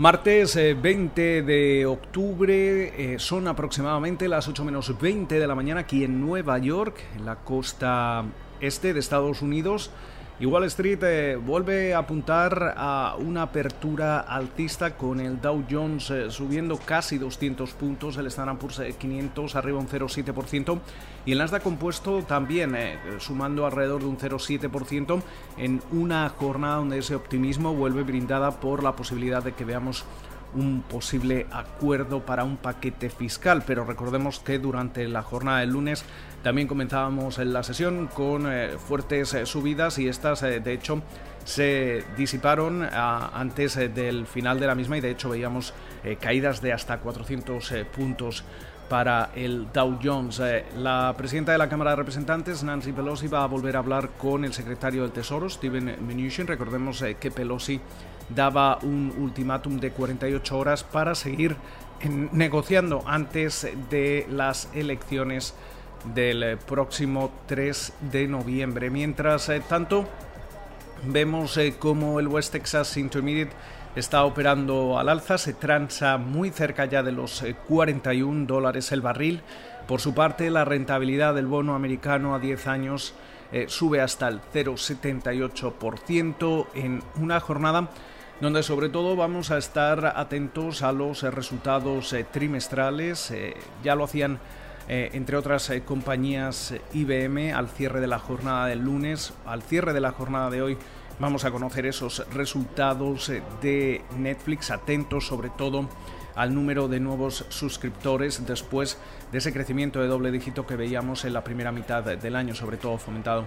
Martes 20 eh, de octubre, eh, son aproximadamente las 8 menos 20 de la mañana aquí en Nueva York, en la costa este de Estados Unidos. Y Wall Street eh, vuelve a apuntar a una apertura alcista con el Dow Jones eh, subiendo casi 200 puntos, el Standard Poor's 500 arriba un 0,7% y el Nasdaq compuesto también eh, sumando alrededor de un 0,7% en una jornada donde ese optimismo vuelve brindada por la posibilidad de que veamos un posible acuerdo para un paquete fiscal, pero recordemos que durante la jornada del lunes también comenzábamos en la sesión con eh, fuertes eh, subidas y estas eh, de hecho se disiparon antes del final de la misma y de hecho veíamos caídas de hasta 400 puntos para el Dow Jones. la presidenta de la Cámara de Representantes, Nancy Pelosi, va a volver a hablar con el secretario del Tesoro, Steven Mnuchin. Recordemos que Pelosi daba un ultimátum de 48 horas para seguir negociando antes de las elecciones del próximo 3 de noviembre. Mientras eh, tanto, vemos eh, como el West Texas Intermediate está operando al alza, se transa muy cerca ya de los 41 eh, dólares el barril. Por su parte, la rentabilidad del bono americano a 10 años sube hasta el 0,78% en una jornada donde sobre todo vamos a estar atentos a los eh, resultados eh, trimestrales. Eh, ya lo hacían entre otras compañías IBM al cierre de la jornada del lunes, al cierre de la jornada de hoy. Vamos a conocer esos resultados de Netflix, atentos sobre todo al número de nuevos suscriptores después de ese crecimiento de doble dígito que veíamos en la primera mitad del año, sobre todo fomentado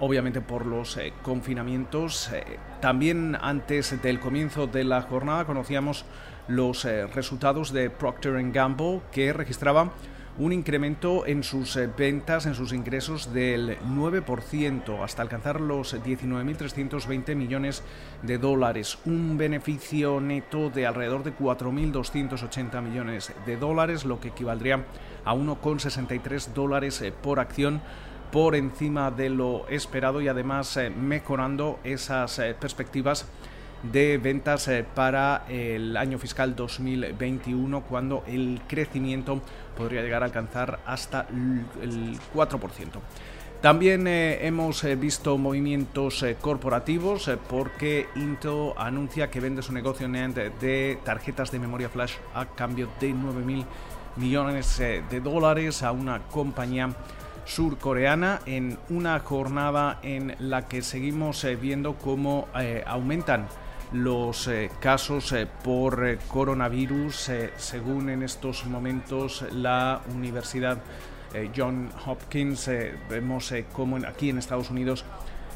obviamente por los eh, confinamientos. Eh, también antes del comienzo de la jornada conocíamos los eh, resultados de Procter Gamble que registraba un incremento en sus ventas, en sus ingresos del 9% hasta alcanzar los 19.320 millones de dólares, un beneficio neto de alrededor de 4.280 millones de dólares, lo que equivaldría a 1,63 dólares por acción por encima de lo esperado y además eh, mejorando esas eh, perspectivas de ventas eh, para el año fiscal 2021 cuando el crecimiento podría llegar a alcanzar hasta el 4%. También hemos visto movimientos corporativos porque Intel anuncia que vende su negocio de tarjetas de memoria flash a cambio de 9 mil millones de dólares a una compañía surcoreana en una jornada en la que seguimos eh, viendo cómo eh, aumentan los eh, casos por coronavirus, según en estos momentos la Universidad John Hopkins. vemos cómo aquí en Estados Unidos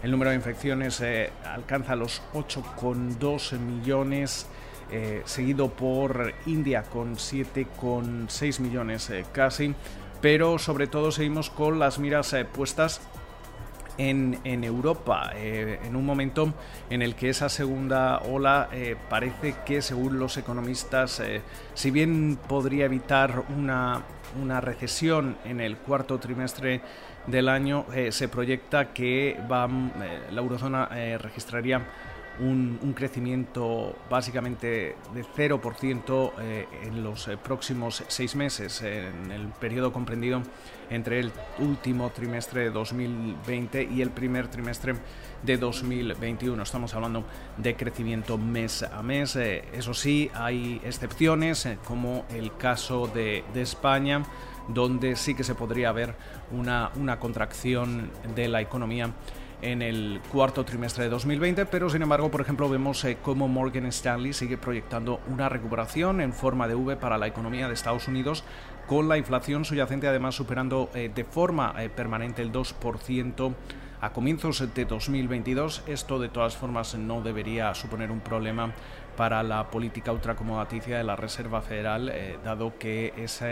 el número de infecciones alcanza los 8,2 millones. seguido por India con 7,6 millones casi pero sobre todo seguimos con las miras eh, puestas en, Europa, eh, en un momento en el que esa segunda ola eh, parece que, según los economistas, si bien podría evitar una, una, recesión en el cuarto trimestre del año, se proyecta que la eurozona registraría un, crecimiento básicamente de 0% eh, en los eh, próximos seis meses, en el periodo comprendido entre el último trimestre de 2020 y el primer trimestre de 2021. Estamos hablando de crecimiento mes a mes. Eh, eso sí, hay excepciones, como el caso de, España donde sí que se podría ver una contracción de la economía en el cuarto trimestre de 2020, pero sin embargo, por ejemplo, vemos eh, cómo Morgan Stanley sigue proyectando una recuperación en forma de V para la economía de Estados Unidos, con la inflación subyacente además superando eh, de forma eh, permanente el 2% a comienzos de 2022. Esto de todas formas no debería suponer un problema para la política ultracomodaticia de la Reserva Federal, eh, dado que esa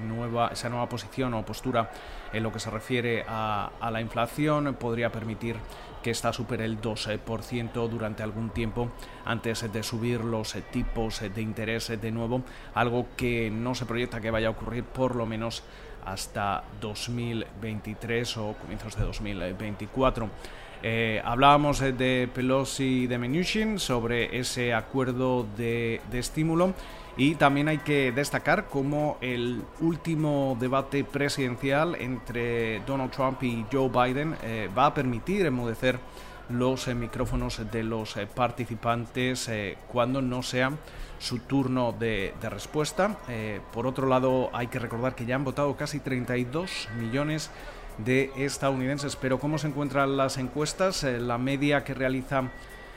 nueva posición o postura en lo que se refiere a, la inflación podría permitir que esta supere el 12% durante algún tiempo antes de subir los tipos de interés de nuevo, algo que no se proyecta que vaya a ocurrir por lo menos hasta 2023 o comienzos de 2024. Hablábamos de Pelosi y de Mnuchin sobre ese acuerdo de, de estímulo y también hay que destacar cómo el último debate presidencial entre Donald Trump y Joe Biden eh, va a permitir enmudecer los eh, micrófonos de los eh, participantes cuando no sea su turno de, respuesta. por otro lado, hay que recordar que ya han votado casi 32 millones de estadounidenses. Pero ¿cómo se encuentran las encuestas? la media que realiza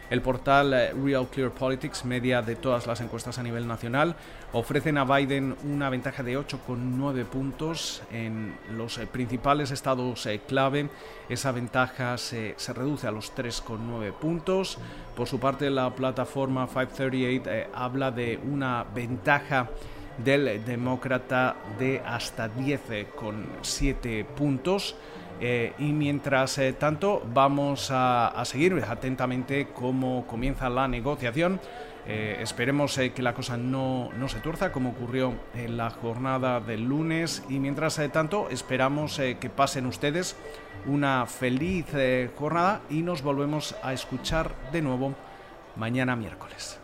el portal eh, Real Clear Politics, media de todas las encuestas a nivel nacional, ofrecen a Biden una ventaja de 8,9 puntos en los eh, principales estados eh, clave. Esa ventaja se, se reduce a los 3,9 puntos. Por su parte, la plataforma 538 habla de una ventaja del demócrata de hasta 10,7 puntos. Eh, y mientras eh, tanto, vamos a, seguir atentamente cómo comienza la negociación. Eh, esperemos que la cosa no, no, se tuerza como ocurrió en la jornada del lunes y mientras tanto esperamos que pasen ustedes una feliz jornada y nos volvemos a escuchar de nuevo mañana miércoles.